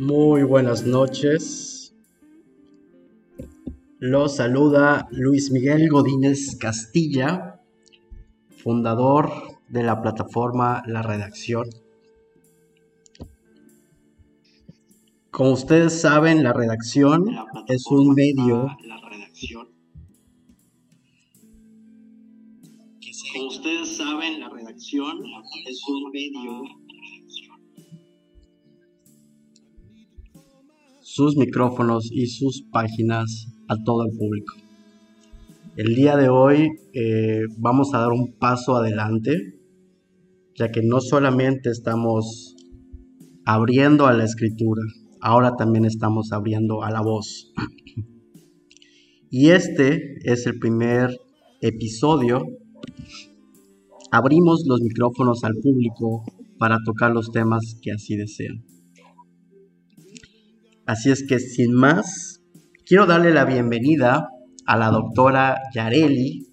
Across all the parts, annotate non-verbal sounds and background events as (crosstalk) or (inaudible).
Muy buenas noches. Los saluda Luis Miguel Godínez Castilla, fundador de la plataforma La Redacción. Como ustedes saben, La Redacción es un medio Como ustedes saben, la redacción es un medio sus micrófonos y sus páginas a todo el público. El día de hoy eh, vamos a dar un paso adelante, ya que no solamente estamos abriendo a la escritura, ahora también estamos abriendo a la voz. Y este es el primer episodio. Abrimos los micrófonos al público para tocar los temas que así desean. Así es que sin más, quiero darle la bienvenida a la doctora Yareli,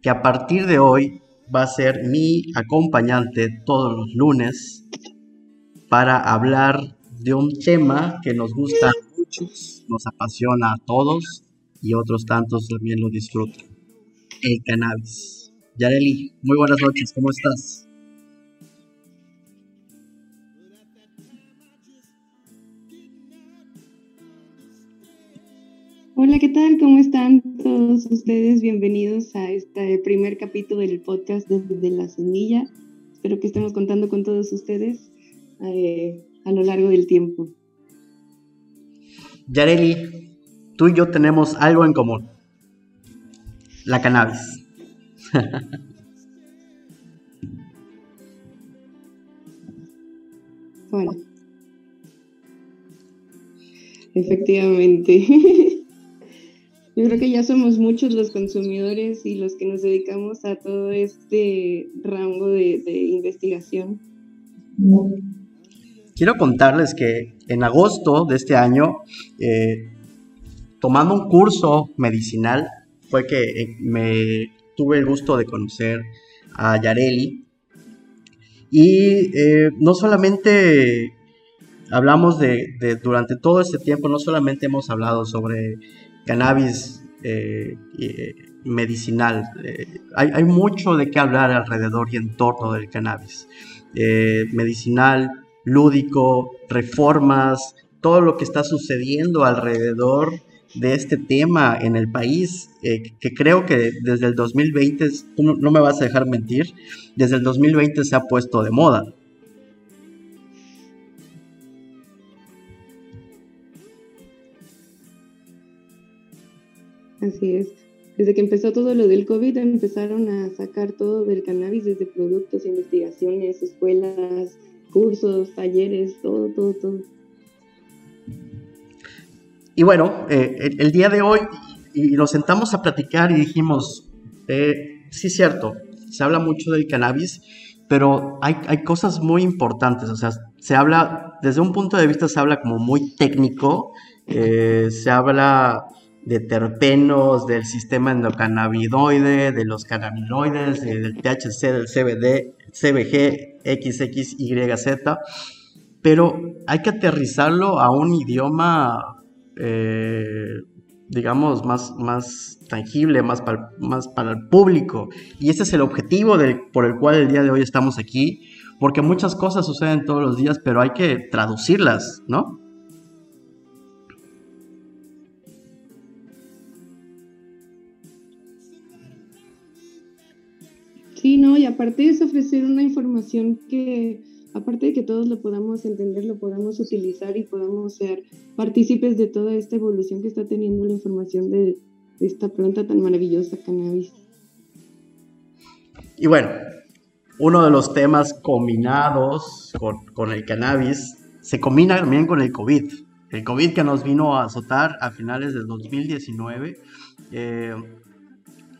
que a partir de hoy va a ser mi acompañante todos los lunes para hablar de un tema que nos gusta a muchos, nos apasiona a todos y otros tantos también lo disfrutan, el cannabis. Yareli, muy buenas noches, ¿cómo estás? Hola, ¿qué tal? ¿Cómo están todos ustedes? Bienvenidos a este primer capítulo del podcast desde la semilla. Espero que estemos contando con todos ustedes eh, a lo largo del tiempo. Yareli, tú y yo tenemos algo en común. La cannabis. (laughs) bueno. Efectivamente. (laughs) Yo creo que ya somos muchos los consumidores y los que nos dedicamos a todo este rango de, investigación. Quiero contarles que en agosto de este año, eh, tomando un curso medicinal, fue que eh, me tuve el gusto de conocer a Yareli. Y eh, no solamente hablamos de, de, durante todo este tiempo, no solamente hemos hablado sobre cannabis eh, eh, medicinal. Eh, hay, mucho de qué hablar alrededor y en torno del cannabis. medicinal, lúdico, reformas, todo lo que está sucediendo alrededor de este tema en el país, que creo que desde el 2020, no, no me vas a dejar mentir, desde el 2020 se ha puesto de moda. Así es. Desde que empezó todo lo del COVID empezaron a sacar todo del cannabis, desde productos, investigaciones, escuelas, cursos, talleres, todo, todo, todo. Y bueno, eh, el, día de hoy y nos sentamos a platicar y dijimos, eh, sí es cierto, se habla mucho del cannabis, pero hay, hay, cosas muy importantes, o sea, se habla, desde un punto de vista se habla como muy técnico, eh, se habla de terpenos, del sistema endocannabinoide, de los cannabinoides, del THC, del CBD, CBG, XXYZ, pero hay que aterrizarlo a un idioma, eh, digamos, más, más tangible, más para, más para el público. Y ese es el objetivo por el cual el día de hoy estamos aquí, porque muchas cosas suceden todos los días, pero hay que traducirlas, ¿no? Sí, no, y aparte es ofrecer una información que, aparte de que todos lo podamos entender, lo podamos utilizar y podamos ser partícipes de toda esta evolución que está teniendo la información de, esta planta tan maravillosa, cannabis. Y bueno, uno de los temas combinados con, el cannabis se combina también con el COVID. El COVID que nos vino a azotar a finales del 2019. Eh,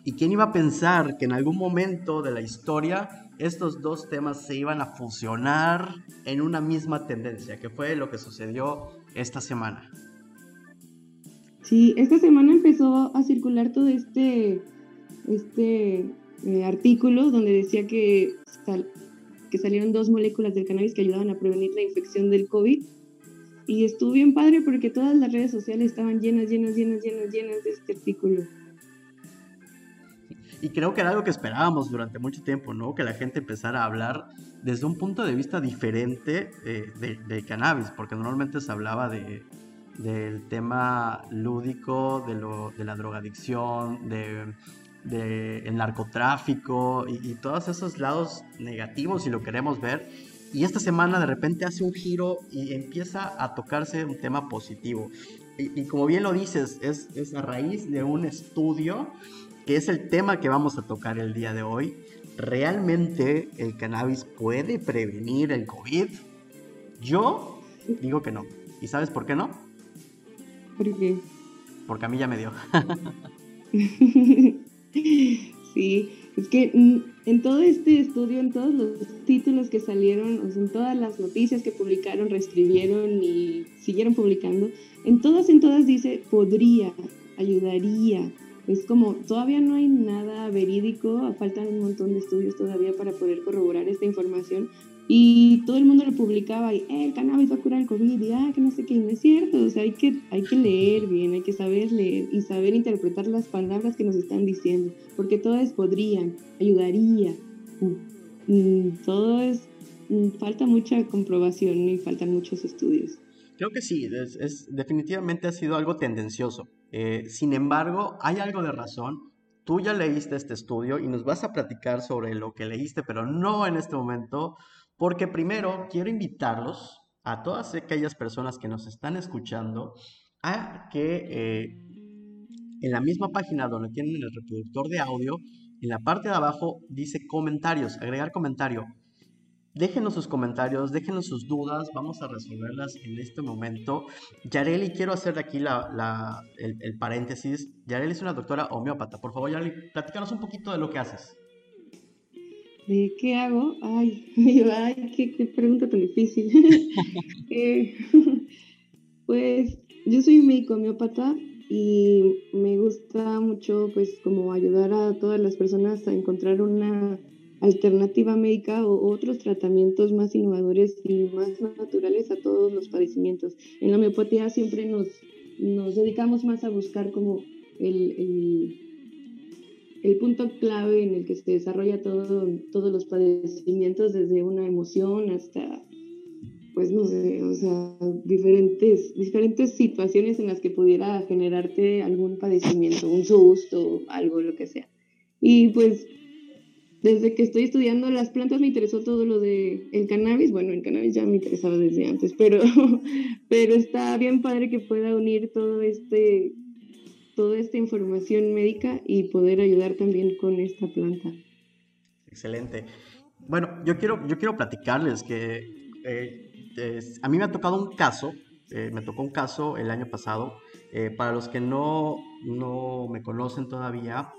¿Y quién iba a pensar que en algún momento de la historia estos dos temas se iban a fusionar en una misma tendencia, que fue lo que sucedió esta semana? Sí, esta semana empezó a circular todo este, este eh, artículo donde decía que, que salieron dos moléculas del cannabis que ayudaban a prevenir la infección del COVID. y estuvo bien padre porque todas las redes sociales estaban llenas, llenas, llenas, llenas, llenas de este artículo. Y creo que era algo que esperábamos durante mucho tiempo, ¿no? Que la gente empezara a hablar desde un punto de vista diferente eh, del cannabis, porque normalmente se hablaba de, del tema lúdico, de, lo, de la drogadicción, de, el narcotráfico y, y, todos esos lados negativos, si lo queremos ver. Y esta semana de repente hace un giro y empieza a tocarse un tema positivo. Y, como bien lo dices, es, es, a raíz de un estudio que es el tema que vamos a tocar el día de hoy. ¿Realmente el cannabis puede prevenir el COVID? Yo digo que no. ¿Y sabes por qué no? ¿Por qué? Porque a mí ya me dio. (laughs) sí, es que en todo este estudio, en todos los títulos que salieron, o sea, en todas las noticias que publicaron, reescribieron y siguieron publicando, en todas, en todas dice podría, ayudaría. Es como, todavía no hay nada verídico, faltan un montón de estudios todavía para poder corroborar esta información, y todo el mundo lo publicaba y eh, el cannabis va a curar el COVID y ah, que no sé qué, no es cierto, o sea, hay que, hay que leer bien, hay que saber leer y saber interpretar las palabras que nos están diciendo, porque todas podrían, ayudaría, mm, mm, todo es, mm, falta mucha comprobación y faltan muchos estudios. Creo que sí, es, definitivamente ha sido algo tendencioso. Eh, sin embargo, hay algo de razón. Tú ya leíste este estudio y nos vas a platicar sobre lo que leíste, pero no en este momento porque primero quiero invitarlos a todas aquellas personas que nos están escuchando a que eh, en la misma página donde tienen el reproductor de audio, en la parte de abajo dice comentarios, agregar comentario. Déjenos sus comentarios, déjenos sus dudas, vamos a resolverlas en este momento. Yareli, quiero hacer aquí el, el, paréntesis. Yareli es una doctora homeópata. Por favor, Yareli, platícanos un poquito de lo que haces. ¿De qué hago? Ay, (laughs) ay qué, pregunta tan difícil. (laughs) Eh, (laughs) pues yo soy médico homeópata y me gusta mucho pues como ayudar a todas las personas a encontrar una alternativa médica o otros tratamientos más innovadores y más naturales a todos los padecimientos. En la homeopatía siempre nos, nos dedicamos más a buscar como el el punto clave en el que se desarrolla todo, todos los padecimientos, desde una emoción hasta, pues no sé, o sea, diferentes, diferentes situaciones en las que pudiera generarte algún padecimiento, un susto, algo, lo que sea. Y pues desde que estoy estudiando las plantas me interesó todo lo de el cannabis. Bueno, el cannabis ya me interesaba desde antes, pero, (laughs) pero está bien padre que pueda unir todo este toda esta información médica y poder ayudar también con esta planta. Excelente. Bueno, yo quiero, yo quiero platicarles que eh, a mí me ha tocado un caso, eh, me tocó un caso el año pasado. Eh, para los que no, no me conocen todavía,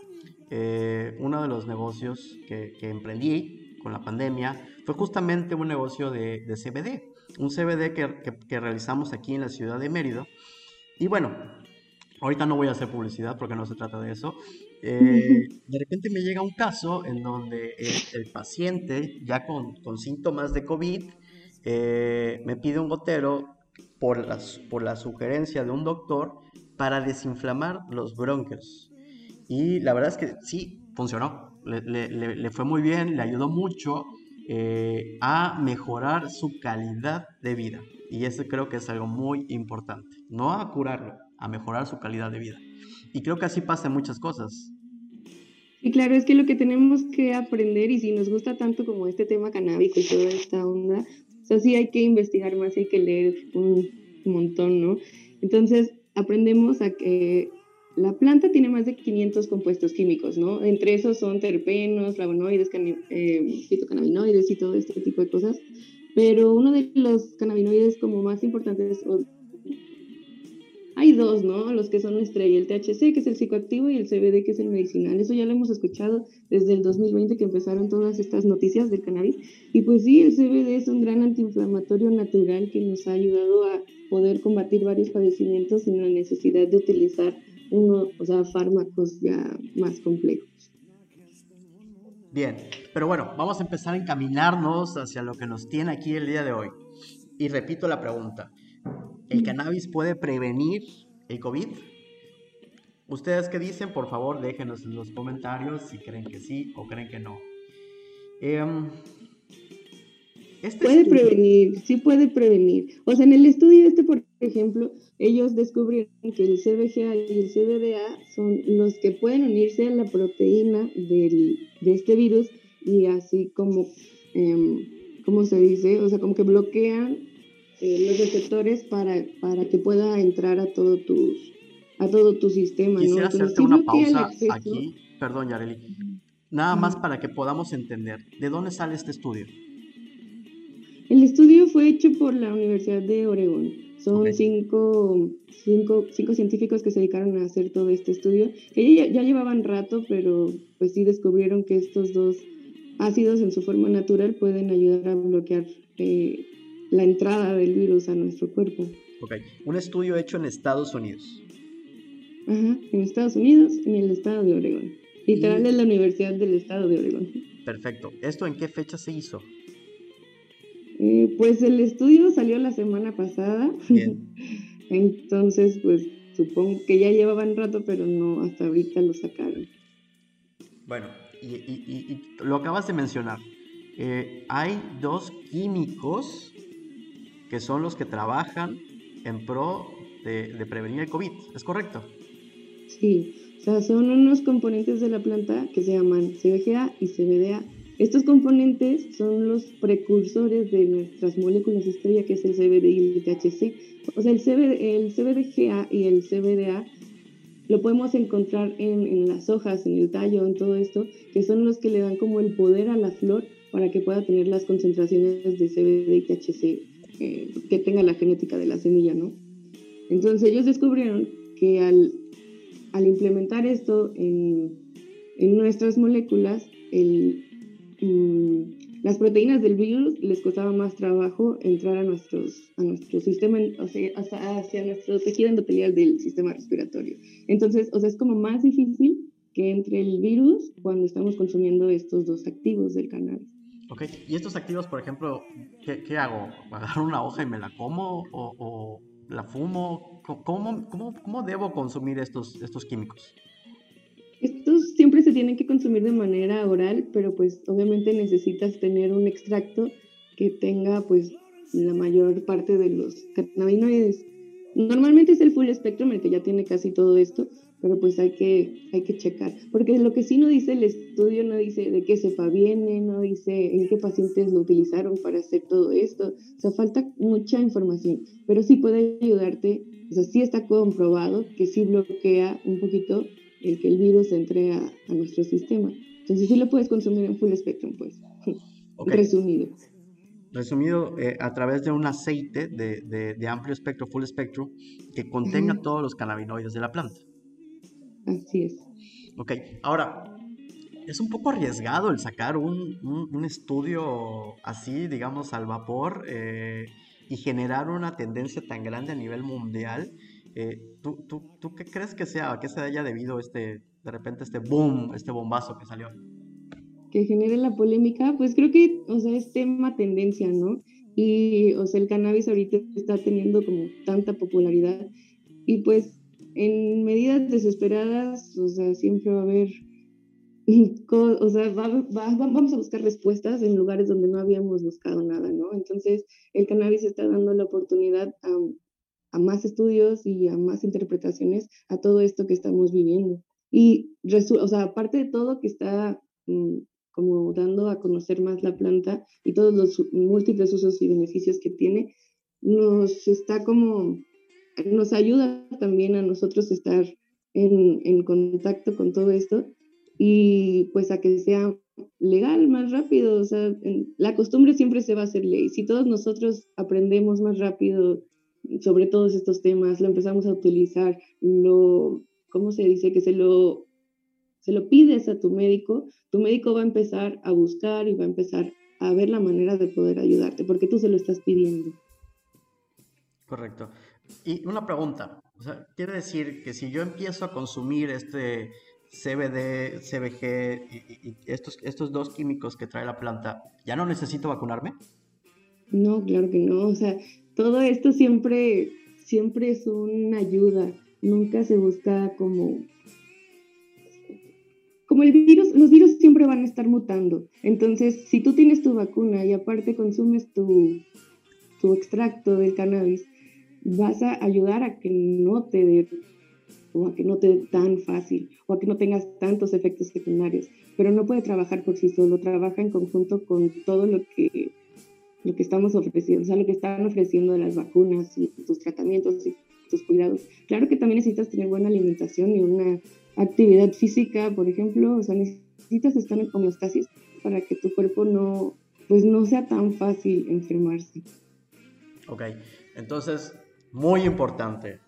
uno de los negocios que, que, emprendí con la pandemia fue justamente un negocio de, de CBD, un CBD que, que, que realizamos aquí en la ciudad de Mérida. Y bueno, ahorita no voy a hacer publicidad porque no se trata de eso. Eh, de repente me llega un caso en donde el, paciente, ya con, con, síntomas de COVID, eh, me pide un gotero por, las, por la sugerencia de un doctor para desinflamar los bronquios. Y la verdad es que sí, funcionó. Le, le, le fue muy bien, le ayudó mucho eh, a mejorar su calidad de vida. Y eso creo que es algo muy importante. No a curarlo, a mejorar su calidad de vida. Y creo que así pasa en muchas cosas. Y claro, es que lo que tenemos que aprender, y si nos gusta tanto como este tema canábico y toda esta onda, o sea, sí hay que investigar más, hay que leer un montón, ¿no? Entonces, aprendemos a que la planta tiene más de 500 compuestos químicos, ¿no? Entre esos son terpenos, flavonoides, eh, fitocannabinoides y todo este tipo de cosas. Pero uno de los cannabinoides como más importantes, hay dos, ¿no? Los que son estrella, el THC, que es el psicoactivo, y el CBD, que es el medicinal. Eso ya lo hemos escuchado desde el 2020 que empezaron todas estas noticias del cannabis. Y pues sí, el CBD es un gran antiinflamatorio natural que nos ha ayudado a poder combatir varios padecimientos sin la necesidad de utilizar uno, o sea, fármacos ya más complejos. Bien, pero bueno, vamos a empezar a encaminarnos hacia lo que nos tiene aquí el día de hoy. Y repito la pregunta, ¿El cannabis puede prevenir el COVID? ¿Ustedes qué dicen? Por favor, déjenos en los comentarios si creen que sí o creen que no. Em, este puede prevenir, sí puede prevenir. O sea, en el estudio este, por ejemplo, ellos descubrieron que el CBGA y el CBDA son los que pueden unirse a la proteína del, de este virus y así como, eh, ¿cómo se dice? O sea, como que bloquean eh, los receptores para, para que pueda entrar a todo tu, a todo tu sistema. Quisiera hacerte una pausa aquí, perdón, Yareli, nada más para que podamos entender, ¿de dónde sale este estudio? El estudio fue hecho por la Universidad de Oregón. Son cinco, cinco, cinco, científicos que se dedicaron a hacer todo este estudio. Ellos ya, llevaban rato, pero pues sí descubrieron que estos dos ácidos en su forma natural pueden ayudar a bloquear eh, la entrada del virus a nuestro cuerpo. Ok, un estudio hecho en Estados Unidos. Ajá, en Estados Unidos, en el estado de Oregón. Literal es la Universidad del estado de Oregón. Perfecto. ¿Esto en qué fecha se hizo? Eh, pues el estudio salió la semana pasada. (laughs) Entonces, pues supongo que ya llevaban rato, pero no, hasta ahorita lo sacaron. Bueno, y, lo acabas de mencionar. Eh, hay dos químicos que son los que trabajan en pro de, de, prevenir el COVID, ¿es correcto? Sí, o sea, son unos componentes de la planta que se llaman CBGA y CBDA estos componentes son los precursores de nuestras moléculas estrella, que es el CBD y el THC. O sea, el, el CBDGA y el CBDA lo podemos encontrar en, las hojas, en el tallo, en todo esto, que son los que le dan como el poder a la flor para que pueda tener las concentraciones de CBD y THC eh, que tenga la genética de la semilla, ¿no? Entonces ellos descubrieron que al, al implementar esto en, en nuestras moléculas, el, las proteínas del virus les costaba más trabajo entrar a, nuestros, a nuestro sistema, o sea, hacia nuestro tejido endotelial del sistema respiratorio. Entonces, o sea, es como más difícil que entre el virus cuando estamos consumiendo estos dos activos del cannabis. Ok, y estos activos, por ejemplo, ¿qué, qué hago? ¿Agarro una hoja y me la como o, o la fumo? ¿Cómo, cómo, cómo debo consumir estos, estos químicos? Tienen que consumir de manera oral, pero pues obviamente necesitas tener un extracto que tenga pues la mayor parte de los cannabinoides. Normalmente es el full spectrum el que ya tiene casi todo esto, pero pues hay que, hay que checar. Porque lo que sí no dice el estudio, no dice de qué cepa viene, no dice en qué pacientes lo utilizaron para hacer todo esto. O sea, falta mucha información, pero sí puede ayudarte, o sea, sí está comprobado que sí bloquea un poquito el que el virus entre a, nuestro sistema. Entonces sí lo puedes consumir en full spectrum, pues. (laughs) Resumido. Resumido eh, a través de un aceite de, amplio espectro, full spectrum, que contenga todos los cannabinoides de la planta. Así es. Ok, ahora, es un poco arriesgado el sacar un, estudio así, digamos, al vapor eh, y generar una tendencia tan grande a nivel mundial eh, ¿tú, tú, tú, qué crees que sea? ¿A qué se haya debido este, de repente, este boom, este bombazo que salió? Que genere la polémica, pues creo que, o sea, es tema tendencia, ¿no? Y, o sea, el cannabis ahorita está teniendo como tanta popularidad y pues en medidas desesperadas, o sea, siempre va a haber, (laughs) o sea, vamos a buscar respuestas en lugares donde no habíamos buscado nada, ¿no? Entonces, el cannabis está dando la oportunidad a a más estudios y a más interpretaciones a todo esto que estamos viviendo. Y, o sea, aparte de todo que está mm, como dando a conocer más la planta y todos los múltiples usos y beneficios que tiene, nos está como, nos ayuda también a nosotros estar en, en contacto con todo esto y pues a que sea legal más rápido, o sea, la costumbre siempre se va a hacer ley. Si todos nosotros aprendemos más rápido sobre todos estos temas, lo empezamos a utilizar, lo, ¿cómo se dice? Que se lo, se lo pides a tu médico, tu médico va a empezar a buscar y va a empezar a ver la manera de poder ayudarte, porque tú se lo estás pidiendo. Correcto. Y una pregunta, quiere decir que si yo empiezo a consumir este CBD, CBG y, y, estos, estos dos químicos que trae la planta, ¿ya no necesito vacunarme? No, claro que no. O sea, todo esto siempre siempre es una ayuda, nunca se busca como como el virus, los virus siempre van a estar mutando. Entonces, si tú tienes tu vacuna y aparte consumes tu, tu extracto del cannabis, vas a ayudar a que no te dé o a que no te dé tan fácil o a que no tengas tantos efectos secundarios, pero no puede trabajar por sí solo, trabaja en conjunto con todo lo que lo que estamos ofreciendo, o sea, lo que están ofreciendo las vacunas y tus tratamientos y tus cuidados. Claro que también necesitas tener buena alimentación y una actividad física, por ejemplo, o sea, necesitas estar en homeostasis para que tu cuerpo no, pues no sea tan fácil enfermarse. Ok, entonces, muy importante,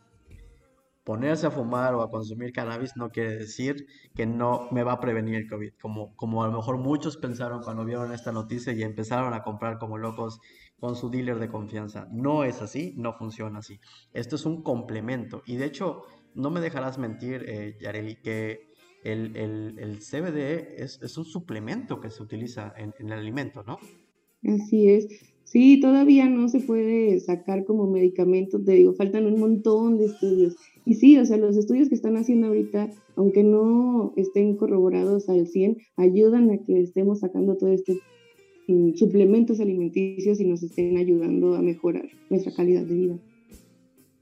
ponerse a fumar o a consumir cannabis no quiere decir que no me va a prevenir el COVID, como, como a lo mejor muchos pensaron cuando vieron esta noticia y empezaron a comprar como locos con su dealer de confianza. No es así, no funciona así. Esto es un complemento y de hecho no me dejarás mentir, eh, Yareli, que el, el, CBD es, es, un suplemento que se utiliza en, en, el alimento, ¿no? Así es. Sí, todavía no se puede sacar como medicamento, te digo, faltan un montón de estudios. Y sí, o sea, los estudios que están haciendo ahorita, aunque no estén corroborados al 100, ayudan a que estemos sacando todo este mm, suplementos alimenticios y nos estén ayudando a mejorar nuestra calidad de vida.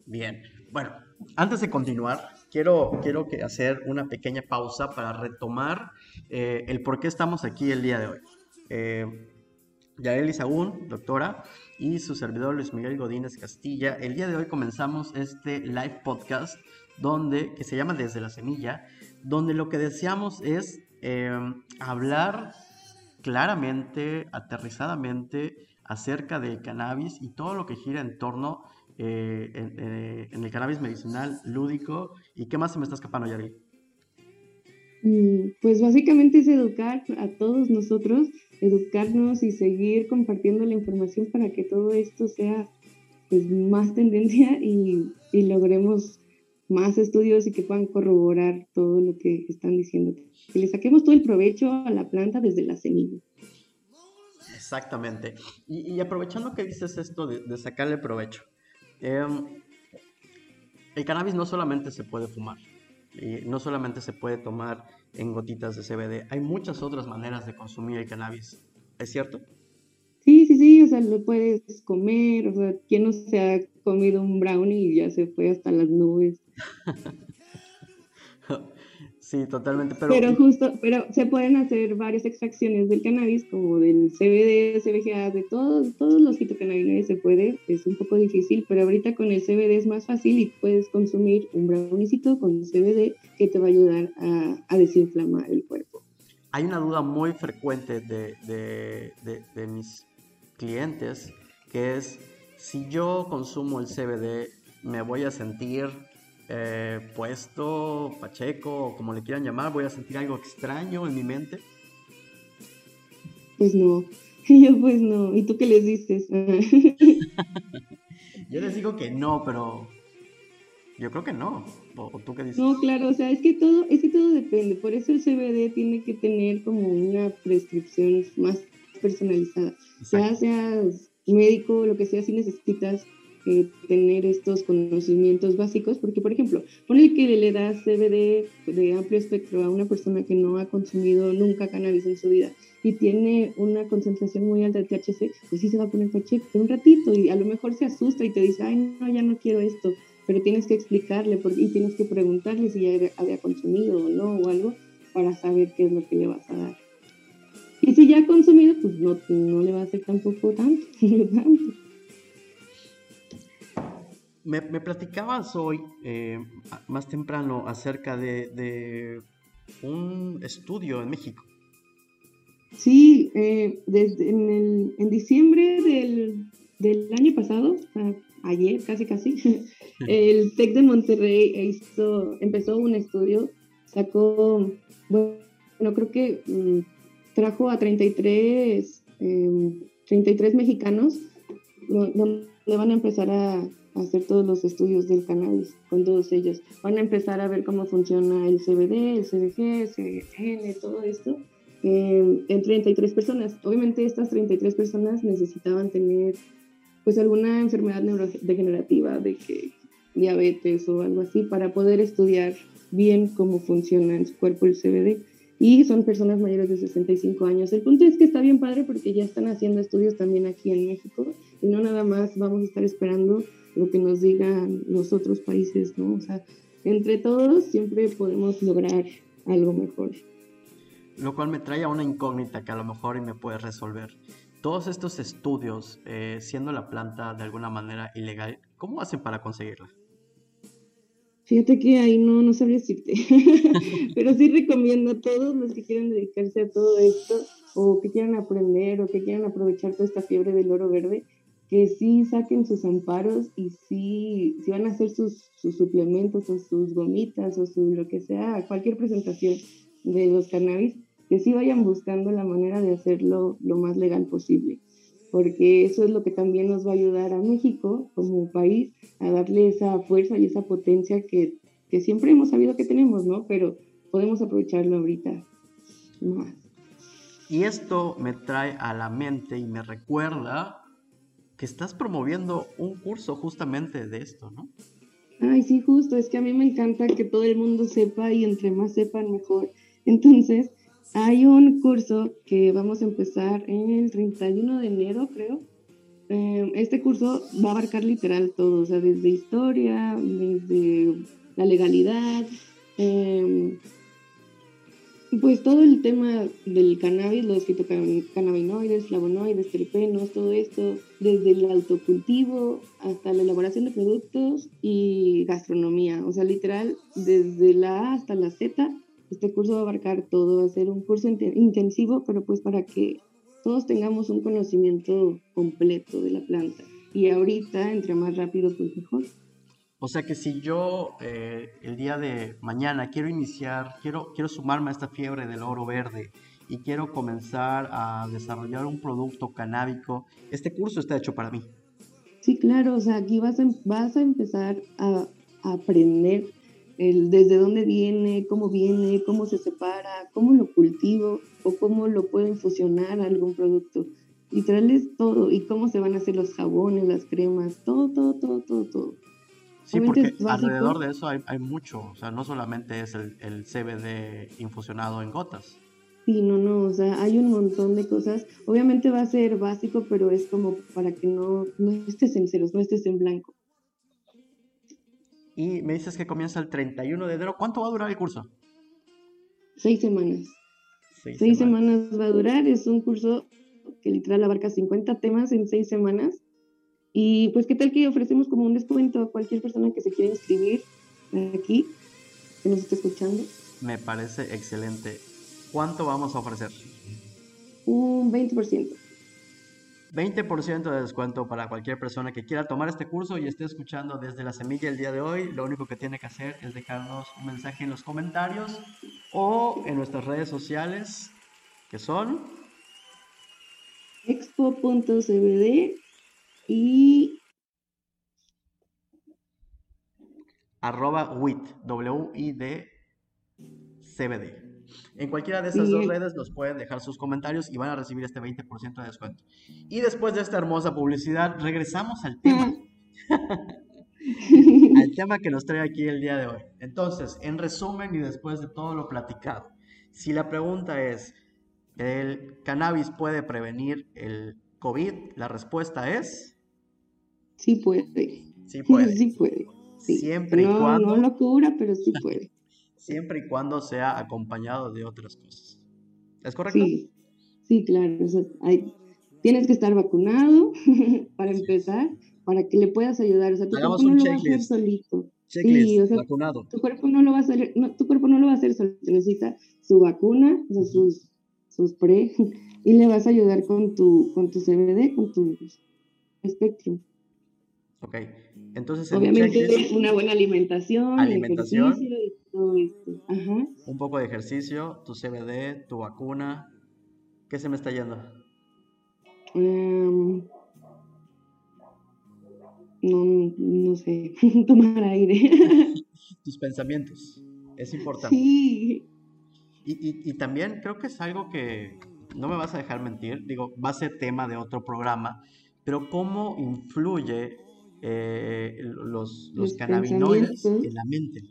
Bien, bueno, antes de continuar, quiero, quiero que hacer una pequeña pausa para retomar eh, el por qué estamos aquí el día de hoy. Eh, Yaeli Sagún, doctora, y su servidor Luis Miguel Godínez Castilla. El día de hoy comenzamos este live podcast donde, que se llama Desde la Semilla, donde lo que deseamos es eh, hablar claramente, aterrizadamente acerca del cannabis y todo lo que gira en torno eh, eh, en, el cannabis medicinal lúdico. ¿Y qué más se me está escapando, Yari? Mm, pues básicamente es educar a todos nosotros, educarnos y seguir compartiendo la información para que todo esto sea pues, más tendencia y, y logremos más estudios y que puedan corroborar todo lo que están diciendo. Que le saquemos todo el provecho a la planta desde la semilla. Exactamente. Y, aprovechando que dices esto de, de sacarle provecho, Em, el cannabis no solamente se puede fumar, y no solamente se puede tomar en gotitas de CBD, hay muchas otras maneras de consumir el cannabis, ¿es cierto? Sí, sí, sí, o sea, lo puedes comer, o sea, ¿quién no se ha comido un brownie y ya se fue hasta las nubes? (laughs) Sí, totalmente. Pero... pero justo, pero se pueden hacer varias extracciones del cannabis, como del CBD, CBGA, de todos, todos los fitocannabinoides se puede. Es un poco difícil, pero ahorita con el CBD es más fácil y puedes consumir un brownicito con CBD que te va a ayudar a, desinflamar el cuerpo. Hay una duda muy frecuente de, de, de mis clientes que es si yo consumo el CBD, me voy a sentir eh, puesto, pacheco, o como le quieran llamar, voy a sentir algo extraño en mi mente? Pues no, (laughs) yo pues no. ¿Y tú qué les dices? (laughs) yo les digo que no, pero yo creo que no. ¿O, tú qué dices? No, claro, o sea, es que todo, es que todo depende. Por eso el CBD tiene que tener como una prescripción más personalizada. Ya seas médico, lo que sea, si necesitas eh, tener estos conocimientos básicos, porque por ejemplo, pone que le das CBD de amplio espectro a una persona que no ha consumido nunca cannabis en su vida y tiene una concentración muy alta de THC, pues sí se va a poner pacheco por un ratito y a lo mejor se asusta y te dice, ay, no, ya no quiero esto, pero tienes que explicarle y tienes que preguntarle si ya había consumido o no o algo para saber qué es lo que le vas a dar. Y si ya ha consumido, pues no, no le va a hacer tampoco tanto, (laughs) tanto. Me, platicabas hoy, eh, más temprano, acerca de, un estudio en México. Sí, eh, desde en, el, en diciembre del, año pasado, ayer casi casi, (laughs) el TEC de Monterrey hizo, empezó un estudio, sacó, bueno, creo que mm, trajo a 33, 33 em, mexicanos, donde van a empezar a hacer todos los estudios del cannabis con todos ellos. Van a empezar a ver cómo funciona el CBD, el CBG, el CBN, todo esto eh, en 33 personas. Obviamente estas 33 personas necesitaban tener pues alguna enfermedad neurodegenerativa de que diabetes o algo así para poder estudiar bien cómo funciona en su cuerpo el CBD. Y son personas mayores de 65 años. El punto es que está bien padre porque ya están haciendo estudios también aquí en México y no nada más vamos a estar esperando lo que nos digan los otros países, ¿no? O sea, entre todos siempre podemos lograr algo mejor. Lo cual me trae a una incógnita que a lo mejor y me puede resolver. Todos estos estudios, eh, siendo la planta de alguna manera ilegal, ¿cómo hacen para conseguirla? Fíjate que ahí no, no sabría decirte, (laughs) pero sí recomiendo a todos los que quieran dedicarse a todo esto o que quieran aprender o que quieran aprovechar toda esta fiebre del oro verde, que sí saquen sus amparos y sí, si van a hacer sus, sus, suplementos o sus gomitas o su lo que sea, cualquier presentación de los cannabis, que sí vayan buscando la manera de hacerlo lo más legal posible, porque eso es lo que también nos va a ayudar a México como país a darle esa fuerza y esa potencia que, que siempre hemos sabido que tenemos, ¿no? Pero podemos aprovecharlo ahorita más. Y esto me trae a la mente y me recuerda que estás promoviendo un curso justamente de esto, ¿no? Ay, sí, justo, es que a mí me encanta que todo el mundo sepa y entre más sepan mejor. (laughs) Entonces, hay un curso que vamos a empezar el 31 de enero, creo. Em, este curso va a abarcar literal todo, o sea, desde historia, desde la legalidad, eh, pues todo el tema del cannabis, los fitocannabinoides, flavonoides, terpenos, todo esto, desde el autocultivo hasta la elaboración de productos y gastronomía. O sea, literal, desde la A hasta la Z, este curso va a abarcar todo, va a ser un curso intensivo, pero pues para que todos tengamos un conocimiento completo de la planta. Y ahorita, entre más rápido, pues mejor. O sea que si yo eh, el día de mañana quiero iniciar, quiero, quiero sumarme a esta fiebre del oro verde y quiero comenzar a desarrollar un producto canábico, este curso está hecho para mí. Sí, claro, o sea, aquí vas a, vas a empezar a, aprender el, desde dónde viene, cómo viene, cómo se separa, cómo lo cultivo o cómo lo pueden fusionar a algún producto. Literal es todo, y cómo se van a hacer los jabones, las cremas, todo, todo, todo, todo, todo. Sí, porque alrededor de eso hay, mucho, o sea, no solamente es el, el, CBD infusionado en gotas. Sí, no, no, o sea, hay un montón de cosas. Obviamente va a ser básico, pero es como para que no, no estés en ceros, no estés en blanco. Y me dices que comienza el 31 de enero. ¿Cuánto va a durar el curso? Seis semanas. Seis, semanas. semanas va a durar. Es un curso que literal abarca 50 temas en seis semanas y pues, ¿qué tal que ofrecemos como un descuento a cualquier persona que se quiera inscribir aquí, que nos esté escuchando? Me parece excelente. ¿Cuánto vamos a ofrecer? Un 20%. 20% de descuento para cualquier persona que quiera tomar este curso y esté escuchando desde la semilla el día de hoy. Lo único que tiene que hacer es dejarnos un mensaje en los comentarios o en nuestras redes sociales, que son expo.cbd y arroba WIT, W-I-D CBD. En cualquiera de esas dos redes nos pueden dejar sus comentarios y van a recibir este 20% de descuento. Y después de esta hermosa publicidad, regresamos al tema. (laughs) al (laughs) tema que nos trae aquí el día de hoy. Entonces, en resumen y después de todo lo platicado, si la pregunta es, ¿el cannabis puede prevenir el COVID? La respuesta es... Sí puede. Sí puede. (laughs) sí puede. Siempre y cuando. No lo cura, pero sí puede. Siempre y cuando sea acompañado de otras cosas. ¿Es correcto? Sí, sí claro. hay, tienes que estar vacunado (laughs) para empezar, para que le puedas ayudar. O sea, tu cuerpo no lo va a hacer solito. sí, o sea, vacunado. Tu cuerpo no lo va a hacer, no, tu cuerpo no lo va a hacer solito. Necesita su vacuna, o sea, sus, sus pre, (laughs) y le vas a ayudar con tu, con tu CBD, con tu espectro. Ok, entonces... Obviamente una buena alimentación, alimentación ejercicio y todo esto. Ajá. Un poco de ejercicio, tu CBD, tu vacuna. ¿Qué se me está yendo? Em, no, no sé, (laughs) tomar aire. (laughs) Tus pensamientos, es importante. Sí. Y, y, y, también creo que es algo que no me vas a dejar mentir, digo, va a ser tema de otro programa, pero cómo influye eh, los, los, cannabinoides en la mente.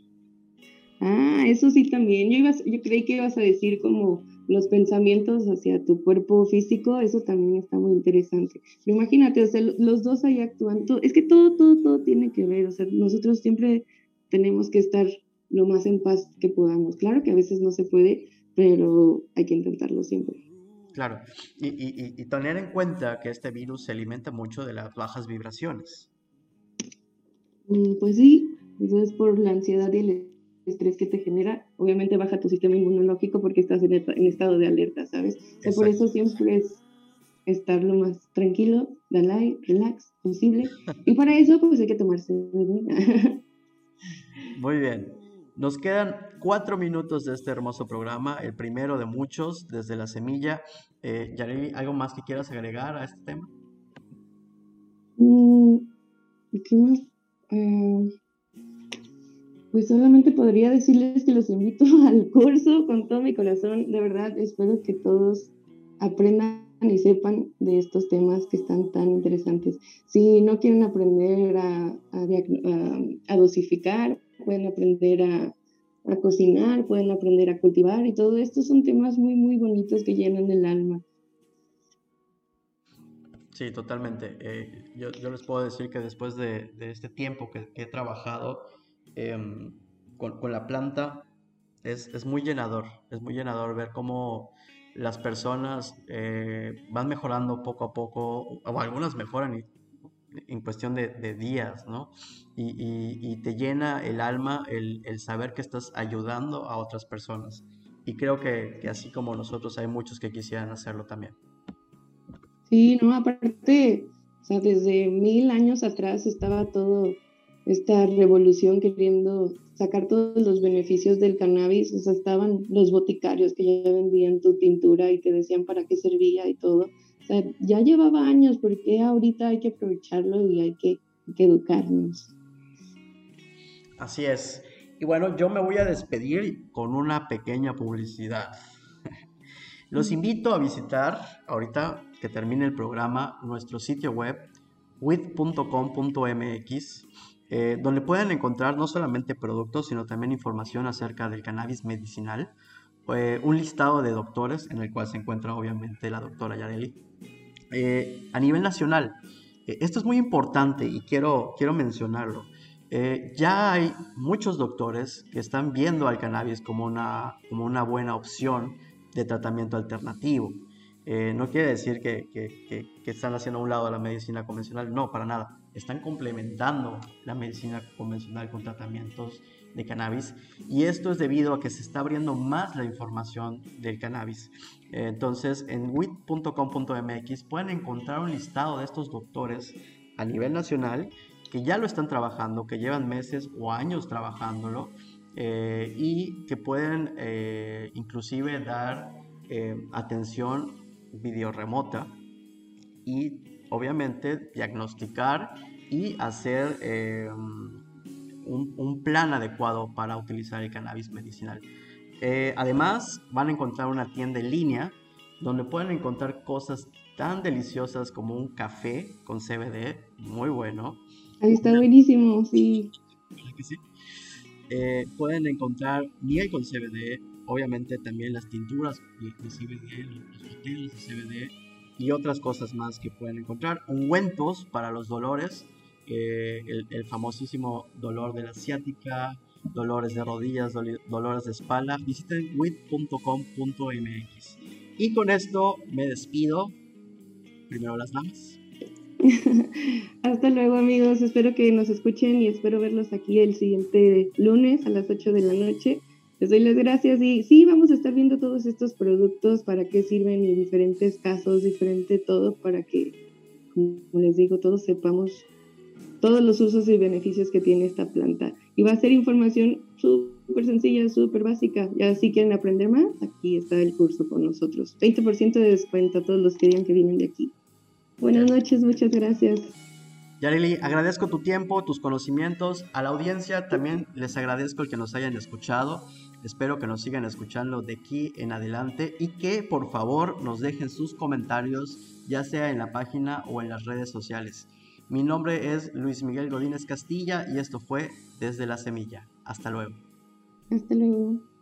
Ah, eso sí también. Yo, iba, yo creí que ibas a decir como los pensamientos hacia tu cuerpo físico, eso también está muy interesante. imagínate, o sea, los dos ahí actúan, es que todo, todo, todo tiene que ver, o sea, nosotros siempre tenemos que estar lo más en paz que podamos. Claro que a veces no se puede, pero hay que intentarlo siempre. Claro, y, y, tener en cuenta que este virus se alimenta mucho de las bajas vibraciones. Mm, pues sí, eso es por la ansiedad y el estrés que te genera. Obviamente baja tu sistema inmunológico porque estás en, estado de alerta, ¿sabes? por eso siempre es estar lo más tranquilo, dalai, relax posible. Y para eso pues hay que tomarse (laughs) Muy bien. Nos quedan cuatro minutos de este hermoso programa, el primero de muchos, desde la semilla. Eh, ¿algo más que quieras agregar a este tema? Mm, ¿Qué más? Eh, pues solamente podría decirles que los invito (laughs) al curso con todo mi corazón. De verdad, espero que todos aprendan y sepan de estos temas que están tan interesantes. Si no quieren aprender a dosificar, pueden aprender a, cocinar, pueden aprender a cultivar y todo esto son temas muy, muy bonitos que llenan el alma. Sí, totalmente. Eh, yo, les puedo decir que después de, este tiempo que, he trabajado em, con, la planta, es, muy llenador, es muy llenador ver cómo las personas eh, van mejorando poco a poco, o algunas mejoran y en cuestión de, días, ¿no? Y, te llena el alma el, saber que estás ayudando a otras personas. Y creo que, así como nosotros hay muchos que quisieran hacerlo también. Sí, no, aparte, o sea, desde mil años atrás estaba todo esta revolución queriendo sacar todos los beneficios del cannabis, o sea, estaban los boticarios que ya vendían tu pintura y te decían para qué servía y todo. O sea, ya llevaba años, porque ahorita hay que aprovecharlo y hay que, educarnos. Así es. Y bueno, yo me voy a despedir con una pequeña publicidad. Los invito a visitar, ahorita que termine el programa, nuestro sitio web with.com.mx, eh, donde pueden encontrar no solamente productos, sino también información acerca del cannabis medicinal, eh, un listado de doctores en el cual se encuentra obviamente la doctora Yareli eh, a nivel nacional, eh, esto es muy importante y quiero, quiero mencionarlo. Eh, ya hay muchos doctores que están viendo al cannabis como una, como una buena opción de tratamiento alternativo. No quiere decir que, que, están haciendo a un lado la medicina convencional, no, para nada. Están complementando la medicina convencional con tratamientos de cannabis y esto es debido a que se está abriendo más la información del cannabis. Entonces en wit.com.mx pueden encontrar un listado de estos doctores a nivel nacional que ya lo están trabajando, que llevan meses o años trabajándolo eh, y que pueden eh, inclusive dar eh, atención video remota y obviamente diagnosticar y hacer un, plan adecuado para utilizar el cannabis medicinal. Eh, además, van a encontrar una tienda en línea donde pueden encontrar cosas tan deliciosas como un café con CBD, muy bueno. Ahí está buenísimo, sí. (laughs) Eh, pueden encontrar miel con CBD, obviamente también las tinturas de CBD, los botellos de CBD y otras cosas más que pueden encontrar. Ungüentos para los dolores, el, famosísimo dolor de la asiática, dolores de rodillas, dolores de espalda, visiten wit.com.mx. Y con esto me despido. Primero las damas. (laughs) Hasta luego amigos, espero que nos escuchen y espero verlos aquí el siguiente lunes a las 8 de la noche. Les doy las gracias y sí, vamos a estar viendo todos estos productos, para qué sirven y diferentes casos, diferente todo, para que, como les digo, todos sepamos todos los usos y beneficios que tiene esta planta. Y va a ser información súper sencilla, súper básica. Ya si quieren aprender más, aquí está el curso con nosotros. 20% de descuento a todos los que digan que vienen de aquí. Buenas noches, muchas gracias. Yareli, agradezco tu tiempo, tus conocimientos. A la audiencia también les agradezco el que nos hayan escuchado. Espero que nos sigan escuchando de aquí en adelante y que por favor nos dejen sus comentarios, ya sea en la página o en las redes sociales. Mi nombre es Luis Miguel Godínez Castilla y esto fue Desde la Semilla. Hasta luego. Hasta luego.